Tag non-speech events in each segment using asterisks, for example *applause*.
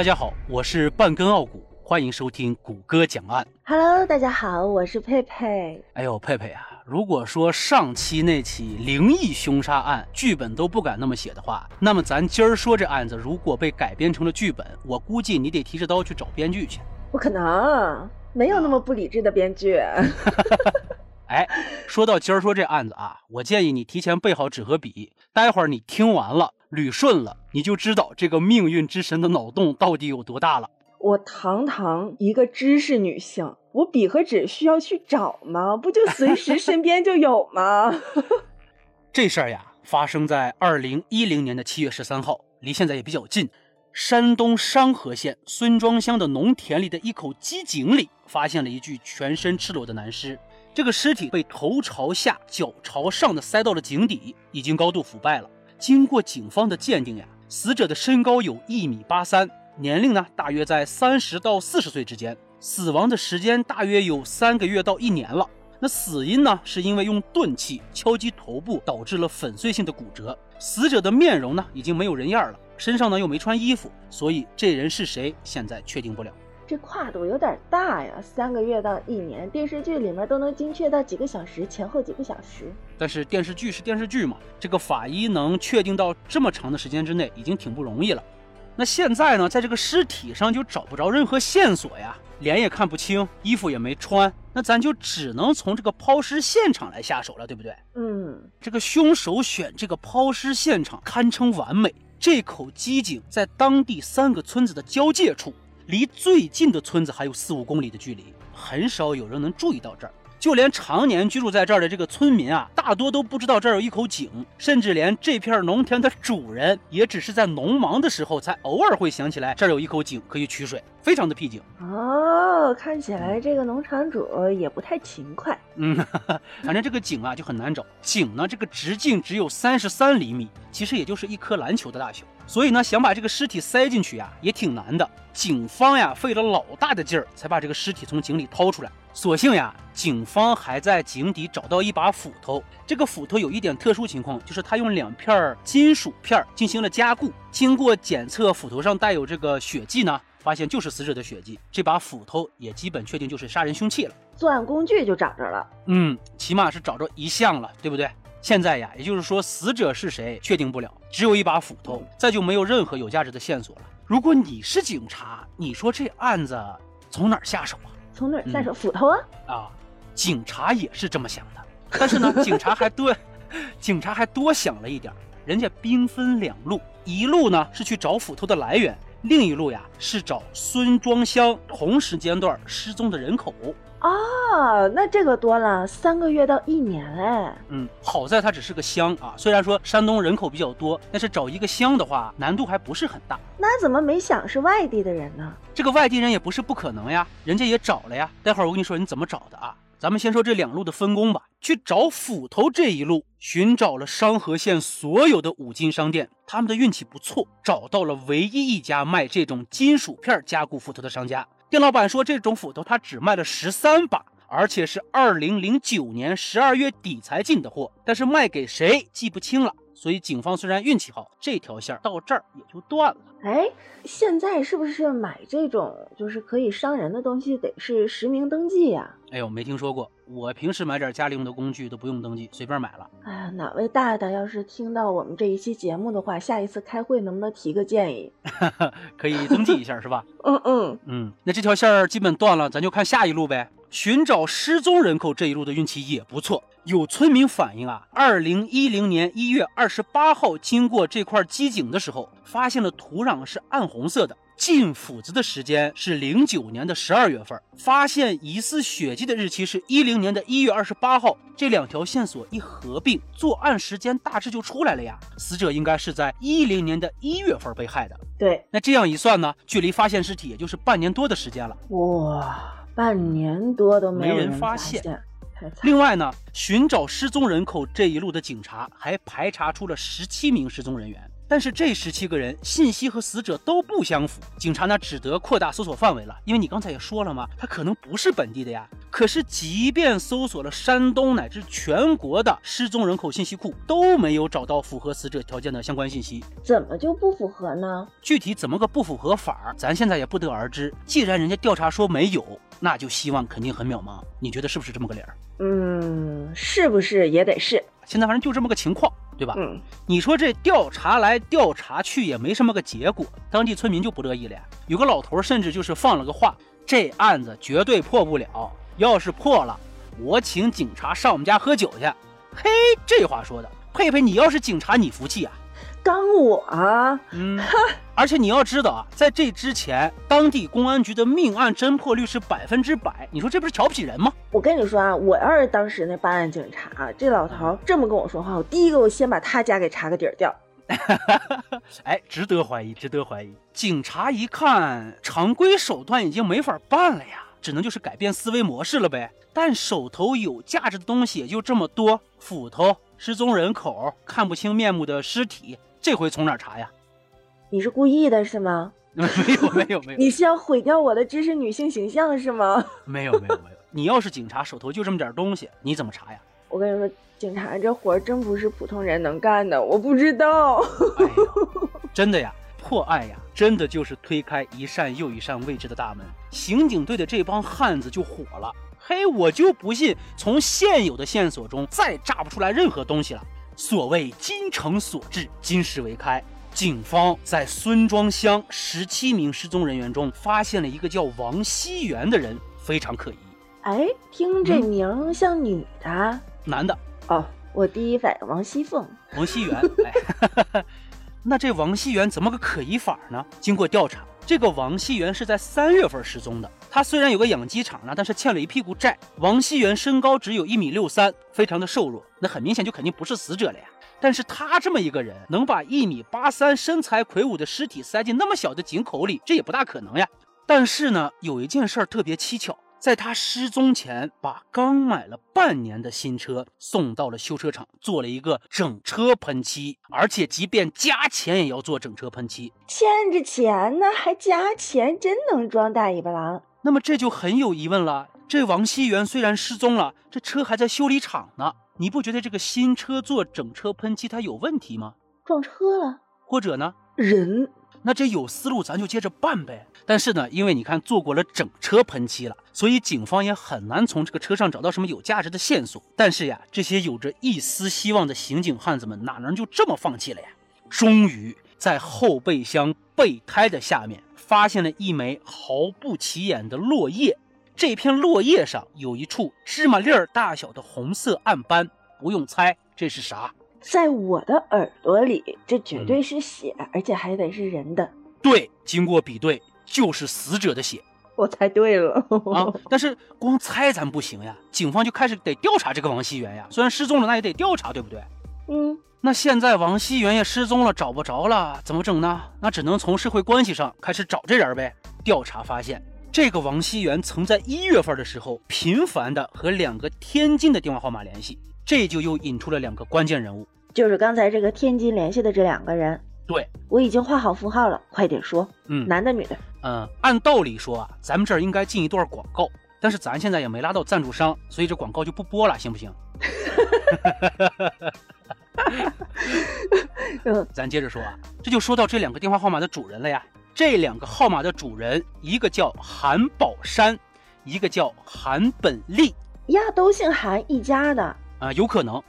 大家好，我是半根傲骨，欢迎收听谷歌讲案。Hello，大家好，我是佩佩。哎呦，佩佩啊，如果说上期那起灵异凶杀案剧本都不敢那么写的话，那么咱今儿说这案子如果被改编成了剧本，我估计你得提着刀去找编剧去。不可能，没有那么不理智的编剧。*laughs* *laughs* *laughs* 哎，说到今儿说这案子啊，我建议你提前备好纸和笔，待会儿你听完了捋顺了，你就知道这个命运之神的脑洞到底有多大了。我堂堂一个知识女性，我笔和纸需要去找吗？不就随时身边就有吗？*laughs* 这事儿呀，发生在二零一零年的七月十三号，离现在也比较近。山东商河县孙庄乡的农田里的一口机井里，发现了一具全身赤裸的男尸。这个尸体被头朝下、脚朝上的塞到了井底，已经高度腐败了。经过警方的鉴定呀，死者的身高有一米八三，年龄呢大约在三十到四十岁之间，死亡的时间大约有三个月到一年了。那死因呢，是因为用钝器敲击头部导致了粉碎性的骨折。死者的面容呢，已经没有人样了，身上呢又没穿衣服，所以这人是谁，现在确定不了。这跨度有点大呀，三个月到一年，电视剧里面都能精确到几个小时，前后几个小时。但是电视剧是电视剧嘛，这个法医能确定到这么长的时间之内，已经挺不容易了。那现在呢，在这个尸体上就找不着任何线索呀，脸也看不清，衣服也没穿，那咱就只能从这个抛尸现场来下手了，对不对？嗯，这个凶手选这个抛尸现场堪称完美，这口机井在当地三个村子的交界处。离最近的村子还有四五公里的距离，很少有人能注意到这儿。就连常年居住在这儿的这个村民啊，大多都不知道这儿有一口井，甚至连这片农田的主人也只是在农忙的时候才偶尔会想起来这儿有一口井可以取水，非常的僻静。哦，看起来这个农场主也不太勤快。嗯，*laughs* 反正这个井啊就很难找。井呢，这个直径只有三十三厘米，其实也就是一颗篮球的大小。所以呢，想把这个尸体塞进去呀，也挺难的。警方呀，费了老大的劲儿才把这个尸体从井里掏出来。所幸呀，警方还在井底找到一把斧头。这个斧头有一点特殊情况，就是他用两片金属片进行了加固。经过检测，斧头上带有这个血迹呢，发现就是死者的血迹。这把斧头也基本确定就是杀人凶器了。作案工具就找着了。嗯，起码是找着一项了，对不对？现在呀，也就是说死者是谁确定不了，只有一把斧头，再就没有任何有价值的线索了。如果你是警察，你说这案子从哪儿下手啊？从哪儿下手？斧头啊！啊，警察也是这么想的，但是呢，*laughs* 警察还多，警察还多想了一点，人家兵分两路，一路呢是去找斧头的来源，另一路呀是找孙庄乡同时间段失踪的人口。哦，那这个多了，三个月到一年哎。嗯，好在它只是个乡啊，虽然说山东人口比较多，但是找一个乡的话难度还不是很大。那怎么没想是外地的人呢？这个外地人也不是不可能呀，人家也找了呀。待会儿我跟你说你怎么找的啊。咱们先说这两路的分工吧。去找斧头这一路，寻找了商河县所有的五金商店，他们的运气不错，找到了唯一一家卖这种金属片加固斧头的商家。店老板说，这种斧头他只卖了十三把，而且是二零零九年十二月底才进的货，但是卖给谁记不清了。所以警方虽然运气好，这条线到这儿也就断了。哎，现在是不是买这种就是可以伤人的东西得是实名登记呀、哎呦，没听说过。我平时买点家里用的工具都不用登记，随便买了。哎呀，哪位大大要是听到我们这一期节目的话，下一次开会能不能提个建议？*laughs* 可以登记一下是吧？嗯嗯，嗯，那这条线儿基本断了，咱就看下一路呗。寻找失踪人口这一路的运气也不错，有村民反映啊，二零一零年一月二十八号经过这块机井的时候，发现了土壤是暗红色的。进斧子的时间是零九年的十二月份，发现疑似血迹的日期是一零年的一月二十八号。这两条线索一合并，作案时间大致就出来了呀。死者应该是在一零年的一月份被害的。对，那这样一算呢，距离发现尸体也就是半年多的时间了。哇，半年多都没没人发发现另外呢，寻找失踪人口这一路的警察还排查出了十七名失踪人员，但是这十七个人信息和死者都不相符，警察呢只得扩大搜索范围了。因为你刚才也说了嘛，他可能不是本地的呀。可是即便搜索了山东乃至全国的失踪人口信息库，都没有找到符合死者条件的相关信息。怎么就不符合呢？具体怎么个不符合法儿，咱现在也不得而知。既然人家调查说没有，那就希望肯定很渺茫。你觉得是不是这么个理儿？嗯，是不是也得是？现在反正就这么个情况，对吧？嗯，你说这调查来调查去也没什么个结果，当地村民就不乐意了呀。有个老头甚至就是放了个话：这案子绝对破不了，要是破了，我请警察上我们家喝酒去。嘿，这话说的，佩佩，你要是警察，你服气啊？刚我啊，嗯，而且你要知道啊，在这之前，当地公安局的命案侦破率是百分之百。你说这不是瞧不起人吗？我跟你说啊，我要是当时那办案警察，这老头这么跟我说话，我第一个我先把他家给查个底儿掉。*laughs* 哎，值得怀疑，值得怀疑。警察一看，常规手段已经没法办了呀，只能就是改变思维模式了呗。但手头有价值的东西也就这么多，斧头、失踪人口、看不清面目的尸体。这回从哪查呀？你是故意的是吗？*laughs* 没有没有没有，你是要毁掉我的知识女性形象是吗？没有没有没有，你要是警察手头就这么点东西，你怎么查呀？我跟你说，警察这活真不是普通人能干的，我不知道。哎呀，真的呀，破案呀，真的就是推开一扇又一扇未知的大门。刑警队的这帮汉子就火了，嘿，我就不信从现有的线索中再炸不出来任何东西了。所谓金城所至，金石为开。警方在孙庄乡十七名失踪人员中发现了一个叫王熙元的人，非常可疑。哎，听这名像女的，男的哦。我第一反应王熙凤，王熙元。哎，*laughs* 那这王熙元怎么个可疑法呢？经过调查，这个王熙元是在三月份失踪的。他虽然有个养鸡场呢，但是欠了一屁股债。王熙元身高只有一米六三，非常的瘦弱，那很明显就肯定不是死者了呀。但是他这么一个人，能把一米八三、身材魁梧的尸体塞进那么小的井口里，这也不大可能呀。但是呢，有一件事儿特别蹊跷，在他失踪前，把刚买了半年的新车送到了修车厂，做了一个整车喷漆，而且即便加钱也要做整车喷漆，欠着钱呢还加钱，真能装大尾巴狼。那么这就很有疑问了。这王熙元虽然失踪了，这车还在修理厂呢。你不觉得这个新车做整车喷漆它有问题吗？撞车了，或者呢？人？那这有思路，咱就接着办呗。但是呢，因为你看做过了整车喷漆了，所以警方也很难从这个车上找到什么有价值的线索。但是呀，这些有着一丝希望的刑警汉子们哪能就这么放弃了呀？终于在后备箱备胎的下面发现了一枚毫不起眼的落叶。这片落叶上有一处芝麻粒儿大小的红色暗斑，不用猜，这是啥？在我的耳朵里，这绝对是血，而且还得是人的。对，经过比对，就是死者的血。我猜对了啊！但是光猜咱不行呀，警方就开始得调查这个王熙元呀。虽然失踪了，那也得调查，对不对？嗯。那现在王熙元也失踪了，找不着了，怎么整呢？那只能从社会关系上开始找这人呗。调查发现。这个王熙元曾在一月份的时候频繁的和两个天津的电话号码联系，这就又引出了两个关键人物，就是刚才这个天津联系的这两个人。对，我已经画好符号了，快点说。嗯，男的女的？嗯，按道理说啊，咱们这儿应该进一段广告，但是咱现在也没拉到赞助商，所以这广告就不播了，行不行？*laughs* 咱接着说啊，这就说到这两个电话号码的主人了呀。这两个号码的主人，一个叫韩宝山，一个叫韩本利呀，都姓韩一家的啊，有可能。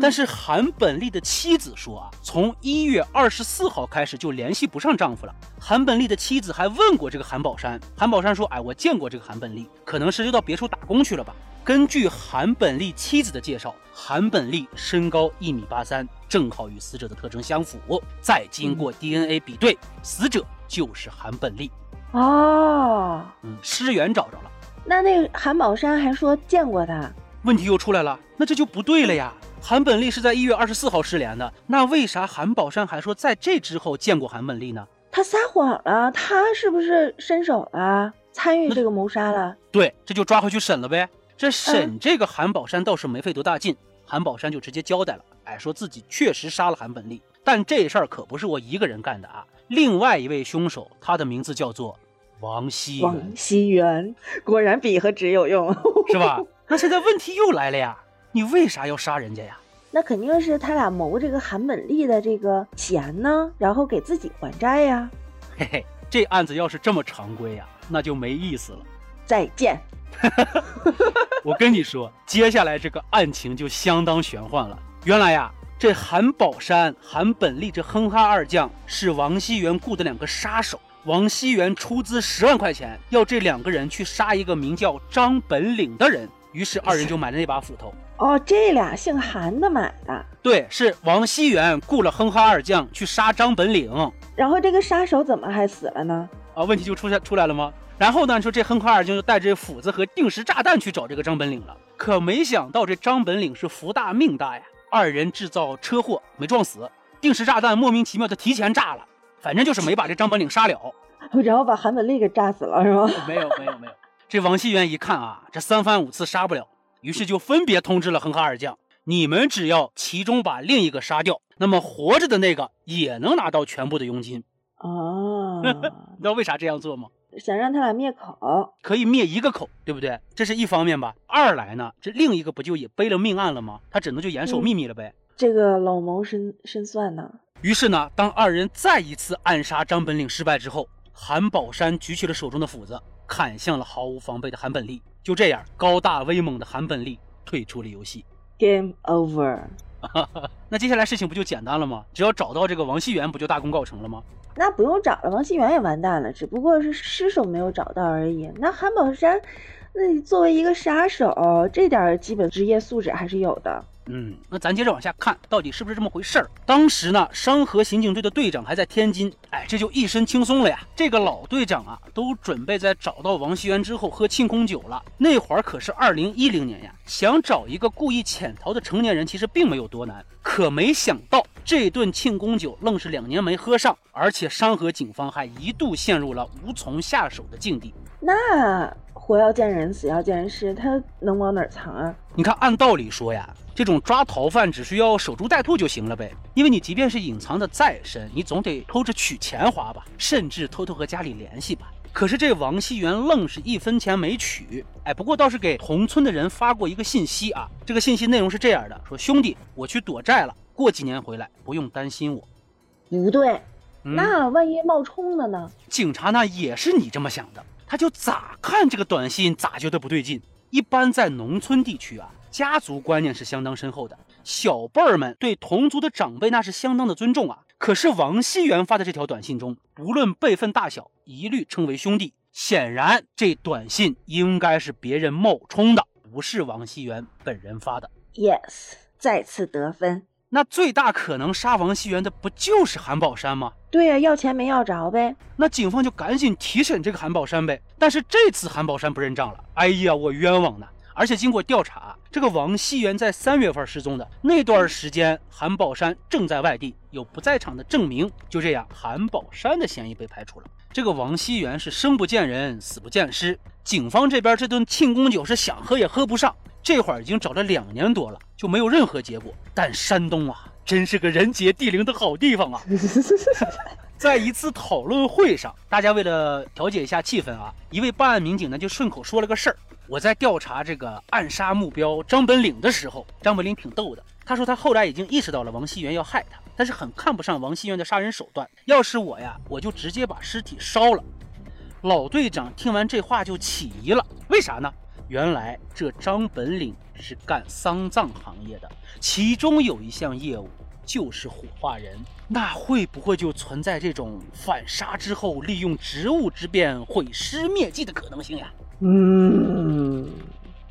但是韩本利的妻子说啊，从一月二十四号开始就联系不上丈夫了。韩本利的妻子还问过这个韩宝山，韩宝山说，哎，我见过这个韩本利，可能是又到别处打工去了吧。根据韩本利妻子的介绍，韩本利身高一米八三，正好与死者的特征相符。再经过 DNA 比对，死者。就是韩本利哦，嗯，尸源找着了。那那韩宝山还说见过他，问题又出来了，那这就不对了呀。韩本利是在一月二十四号失联的，那为啥韩宝山还说在这之后见过韩本利呢？他撒谎了，他是不是伸手了，参与这个谋杀了？对，这就抓回去审了呗。这审这个韩宝山倒是没费多大劲，韩宝山就直接交代了，哎，说自己确实杀了韩本利。但这事儿可不是我一个人干的啊！另外一位凶手，他的名字叫做王熙王熙元，果然笔和纸有用，是吧？*laughs* 那现在问题又来了呀，你为啥要杀人家呀？那肯定是他俩谋这个韩本利的这个钱呢，然后给自己还债呀。嘿嘿，这案子要是这么常规呀，那就没意思了。再见。*laughs* 我跟你说，接下来这个案情就相当玄幻了。原来呀，这韩宝山、韩本利这哼哈二将是王熙元雇的两个杀手。王熙元出资十万块钱，要这两个人去杀一个名叫张本领的人。于是二人就买了那把斧头。哦，这俩姓韩的买的。对，是王熙元雇了哼哈二将去杀张本领。然后这个杀手怎么还死了呢？啊，问题就出现出来了吗？然后呢，说这哼哈二将就带着斧子和定时炸弹去找这个张本领了。可没想到这张本领是福大命大呀，二人制造车祸没撞死，定时炸弹莫名其妙的提前炸了，反正就是没把这张本领杀了，*laughs* 然后把韩本利给炸死了是吗？没有没有没有。这王熙元一看啊，这三番五次杀不了，于是就分别通知了恒哈二将，你们只要其中把另一个杀掉，那么活着的那个也能拿到全部的佣金。哦，你知道为啥这样做吗？想让他俩灭口，可以灭一个口，对不对？这是一方面吧。二来呢，这另一个不就也背了命案了吗？他只能就严守秘密了呗。这个老谋深深算呢。于是呢，当二人再一次暗杀张本领失败之后，韩宝山举起了手中的斧子，砍向了毫无防备的韩本利。就这样，高大威猛的韩本利退出了游戏，Game over。*laughs* 那接下来事情不就简单了吗？只要找到这个王熙元，不就大功告成了吗？那不用找了，王熙元也完蛋了，只不过是尸首没有找到而已。那韩宝山，那你作为一个杀手，这点基本职业素质还是有的。嗯，那咱接着往下看，到底是不是这么回事儿？当时呢，商河刑警队的队长还在天津，哎，这就一身轻松了呀。这个老队长啊，都准备在找到王熙元之后喝庆功酒了。那会儿可是二零一零年呀，想找一个故意潜逃的成年人，其实并没有多难。可没想到，这顿庆功酒愣是两年没喝上，而且商河警方还一度陷入了无从下手的境地。那活要见人，死要见尸，他能往哪儿藏啊？你看，按道理说呀。这种抓逃犯只需要守株待兔就行了呗，因为你即便是隐藏的再深，你总得偷着取钱花吧，甚至偷偷和家里联系吧。可是这王熙元愣是一分钱没取，哎，不过倒是给同村的人发过一个信息啊，这个信息内容是这样的：说兄弟，我去躲债了，过几年回来，不用担心我。不对，那万一冒充了呢？警察那也是你这么想的，他就咋看这个短信咋觉得不对劲。一般在农村地区啊。家族观念是相当深厚的，小辈儿们对同族的长辈那是相当的尊重啊。可是王熙元发的这条短信中，不论辈分大小，一律称为兄弟。显然，这短信应该是别人冒充的，不是王熙元本人发的。Yes，再次得分。那最大可能杀王熙元的不就是韩宝山吗？对呀，要钱没要着呗。那警方就赶紧提审这个韩宝山呗。但是这次韩宝山不认账了。哎呀，我冤枉呢！而且经过调查，这个王熙元在三月份失踪的那段时间，韩宝山正在外地，有不在场的证明。就这样，韩宝山的嫌疑被排除了。这个王熙元是生不见人，死不见尸。警方这边这顿庆功酒是想喝也喝不上。这会儿已经找了两年多了，就没有任何结果。但山东啊，真是个人杰地灵的好地方啊！*laughs* 在一次讨论会上，大家为了调节一下气氛啊，一位办案民警呢就顺口说了个事儿。我在调查这个暗杀目标张本领的时候，张本领挺逗的。他说他后来已经意识到了王熙元要害他，但是很看不上王熙元的杀人手段。要是我呀，我就直接把尸体烧了。老队长听完这话就起疑了，为啥呢？原来这张本领是干丧葬行业的，其中有一项业务就是火化人。那会不会就存在这种反杀之后利用职务之便毁尸灭迹的可能性呀？嗯，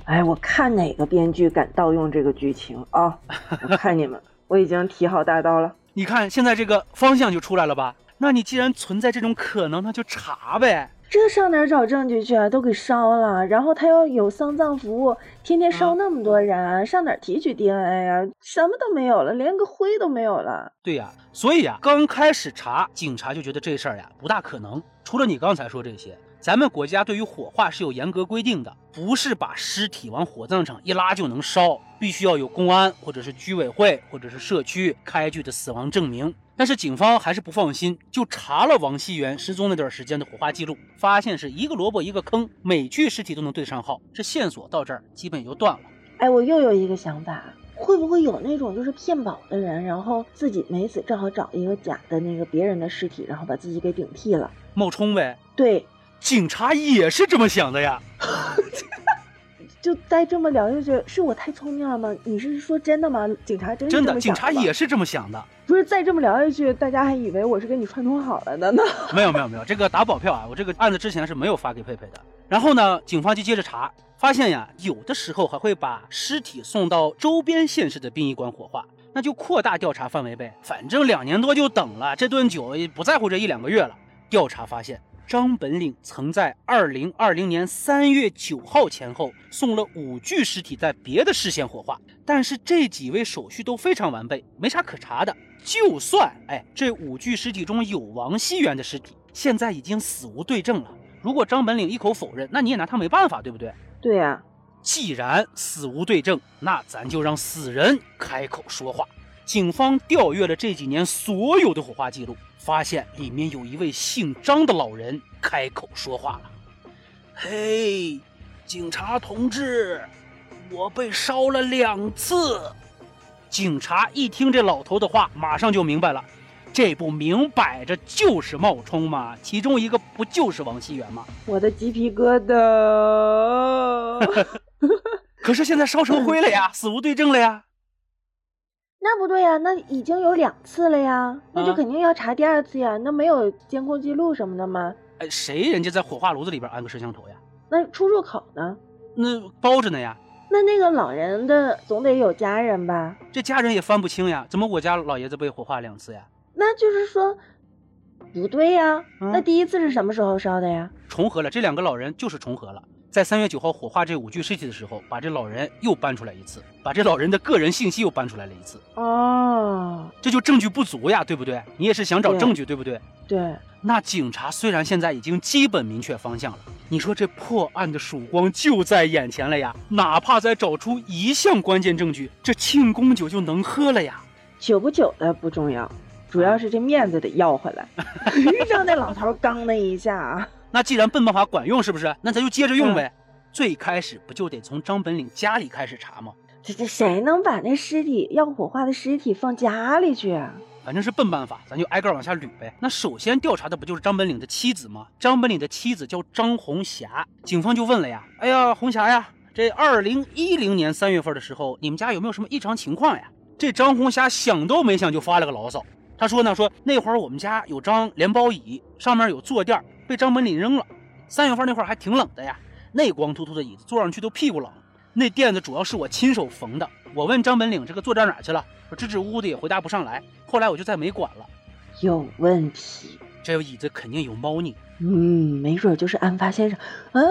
哎，我看哪个编剧敢盗用这个剧情啊？*laughs* 我看你们，我已经提好大刀了。你看现在这个方向就出来了吧？那你既然存在这种可能，那就查呗。这上哪找证据去啊？都给烧了，然后他要有丧葬服务，天天烧那么多人，上哪提取 DNA 呀？什么都没有了，连个灰都没有了。对呀，所以啊，刚开始查，警察就觉得这事儿呀不大可能。除了你刚才说这些。咱们国家对于火化是有严格规定的，不是把尸体往火葬场一拉就能烧，必须要有公安或者是居委会或者是社区开具的死亡证明。但是警方还是不放心，就查了王熙元失踪那段时间的火化记录，发现是一个萝卜一个坑，每具尸体都能对上号，这线索到这儿基本也就断了。哎，我又有一个想法，会不会有那种就是骗保的人，然后自己没死，正好找一个假的那个别人的尸体，然后把自己给顶替了？冒充呗。对，警察也是这么想的呀。*laughs* 就再这么聊下去，是我太聪明了吗？你是说真的吗？警察真真的，警察也是这么想的。不是再这么聊下去，大家还以为我是跟你串通好了的呢。*laughs* 没有没有没有，这个打保票啊，我这个案子之前是没有发给佩佩的。然后呢，警方就接着查，发现呀，有的时候还会把尸体送到周边县市的殡仪馆火化，那就扩大调查范围呗。反正两年多就等了，这顿酒也不在乎这一两个月了。调查发现。张本领曾在二零二零年三月九号前后送了五具尸体在别的市县火化，但是这几位手续都非常完备，没啥可查的。就算哎，这五具尸体中有王熙元的尸体，现在已经死无对证了。如果张本领一口否认，那你也拿他没办法，对不对？对呀。既然死无对证，那咱就让死人开口说话。警方调阅了这几年所有的火化记录。发现里面有一位姓张的老人开口说话了：“嘿，警察同志，我被烧了两次。”警察一听这老头的话，马上就明白了，这不明摆着就是冒充吗？其中一个不就是王熙元吗？我的鸡皮疙瘩！*laughs* 可是现在烧成灰了呀，死无对证了呀。那不对呀，那已经有两次了呀，那就肯定要查第二次呀。那没有监控记录什么的吗？哎，谁人家在火化炉子里边安个摄像头呀？那出入口呢？那包着呢呀。那那个老人的总得有家人吧？这家人也分不清呀，怎么我家老爷子被火化两次呀？那就是说，不对呀。那第一次是什么时候烧的呀？重合了，这两个老人就是重合了。在三月九号火化这五具尸体的时候，把这老人又搬出来一次，把这老人的个人信息又搬出来了一次。哦，这就证据不足呀，对不对？你也是想找证据，对不对？对。那警察虽然现在已经基本明确方向了，你说这破案的曙光就在眼前了呀，哪怕再找出一项关键证据，这庆功酒就能喝了呀。酒不酒的不重要，主要是这面子得要回来。*laughs* 让那老头刚那一下啊。那既然笨办法管用，是不是？那咱就接着用呗。最开始不就得从张本领家里开始查吗？这这谁能把那尸体要火化的尸体放家里去？啊反正是笨办法，咱就挨个往下捋呗。那首先调查的不就是张本领的妻子吗？张本领的妻子叫张红霞，警方就问了呀：“哎呀，红霞呀，这二零一零年三月份的时候，你们家有没有什么异常情况呀？”这张红霞想都没想就发了个牢骚，她说呢：“说那会儿我们家有张连包椅，上面有坐垫。”被张本领扔了。三月份那会儿还挺冷的呀，那光秃秃的椅子坐上去都屁股冷。那垫子主要是我亲手缝的。我问张本领这个坐垫哪去了，说支支吾吾的也回答不上来。后来我就再没管了。有问题，这椅子肯定有猫腻。嗯，没准就是案发现场。嗯，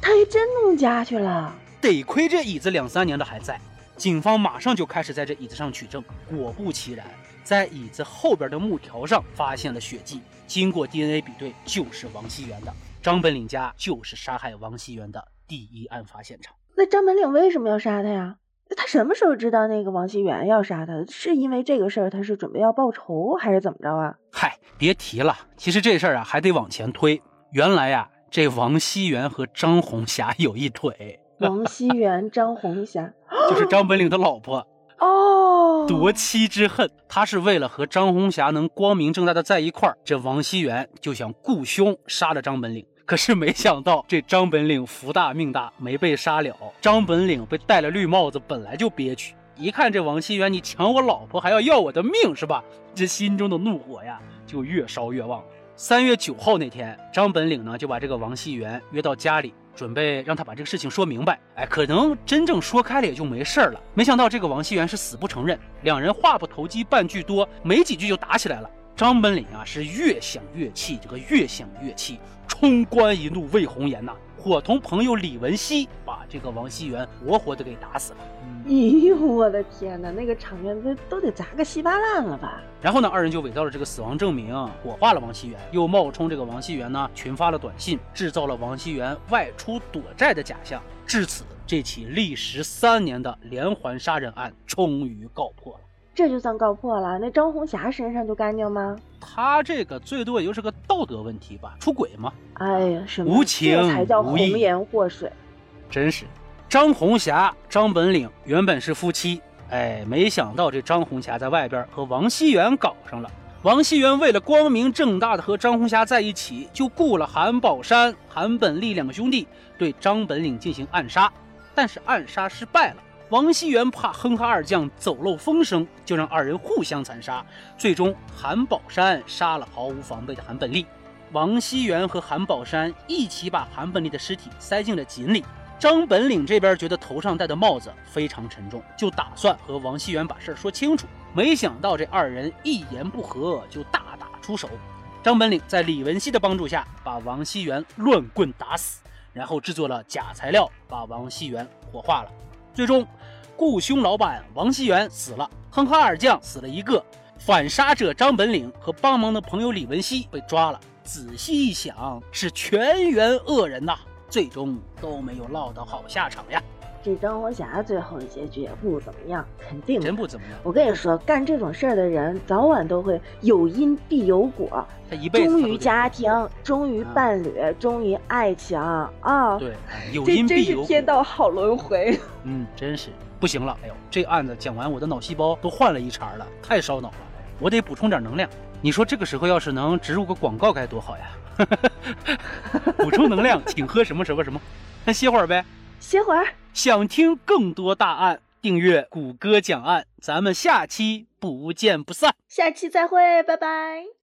他还真弄家去了。得亏这椅子两三年的还在。警方马上就开始在这椅子上取证。果不其然，在椅子后边的木条上发现了血迹。经过 DNA 比对，就是王熙元的。张本岭家就是杀害王熙元的第一案发现场。那张本岭为什么要杀他呀？他什么时候知道那个王熙元要杀他？是因为这个事儿他是准备要报仇，还是怎么着啊？嗨，别提了。其实这事儿啊还得往前推。原来呀，这王熙元和张红霞有一腿。王熙元、张红霞就是张本岭的老婆。*laughs* 哦，夺妻之恨，他是为了和张红霞能光明正大的在一块儿，这王熙元就想雇凶杀了张本领。可是没想到这张本领福大命大，没被杀了。张本领被戴了绿帽子，本来就憋屈，一看这王熙元，你抢我老婆还要要我的命是吧？这心中的怒火呀就越烧越旺。三月九号那天，张本领呢就把这个王熙元约到家里。准备让他把这个事情说明白，哎，可能真正说开了也就没事儿了。没想到这个王熙元是死不承认，两人话不投机半句多，没几句就打起来了。张本领啊是越想越气，这个越想越气，冲冠一怒为红颜呐。伙同朋友李文熙把这个王熙元活活的给打死了。*laughs* 哎呦，我的天哪，那个场面都都得砸个稀巴烂了吧？然后呢，二人就伪造了这个死亡证明，火化了王熙元，又冒充这个王熙元呢，群发了短信，制造了王熙元外出躲债的假象。至此，这起历时三年的连环杀人案终于告破了。这就算告破了。那张红霞身上就干净吗？他这个最多也就是个道德问题吧，出轨吗？哎呀，什么无情这才叫红颜祸水。真是，张红霞、张本领原本是夫妻，哎，没想到这张红霞在外边和王熙元搞上了。王熙元为了光明正大的和张红霞在一起，就雇了韩宝山、韩本利两个兄弟对张本领进行暗杀，但是暗杀失败了。王熙元怕哼哈二将走漏风声，就让二人互相残杀。最终，韩宝山杀了毫无防备的韩本利，王熙元和韩宝山一起把韩本利的尸体塞进了井里。张本领这边觉得头上戴的帽子非常沉重，就打算和王熙元把事儿说清楚。没想到这二人一言不合就大打出手。张本领在李文熙的帮助下，把王熙元乱棍打死，然后制作了假材料，把王熙元火化了。最终，雇凶老板王熙元死了，哼哈二将死了一个，反杀者张本领和帮忙的朋友李文熙被抓了。仔细一想，是全员恶人呐，最终都没有落到好下场呀，这张红霞最后的结局也不怎么样，肯定真不怎么样。我跟你说，干这种事儿的人，早晚都会有因必有果，他一辈子忠于家庭，忠于伴侣，忠于爱情啊！对，哎有因必有果。真是天道好轮回。*laughs* 嗯，真是不行了。哎呦，这案子讲完，我的脑细胞都换了一茬了，太烧脑了。我得补充点能量。你说这个时候要是能植入个广告该多好呀！*laughs* 补充能量，请喝什么什么什么。那歇会儿呗。歇会儿。想听更多大案，订阅谷歌讲案。咱们下期不见不散。下期再会，拜拜。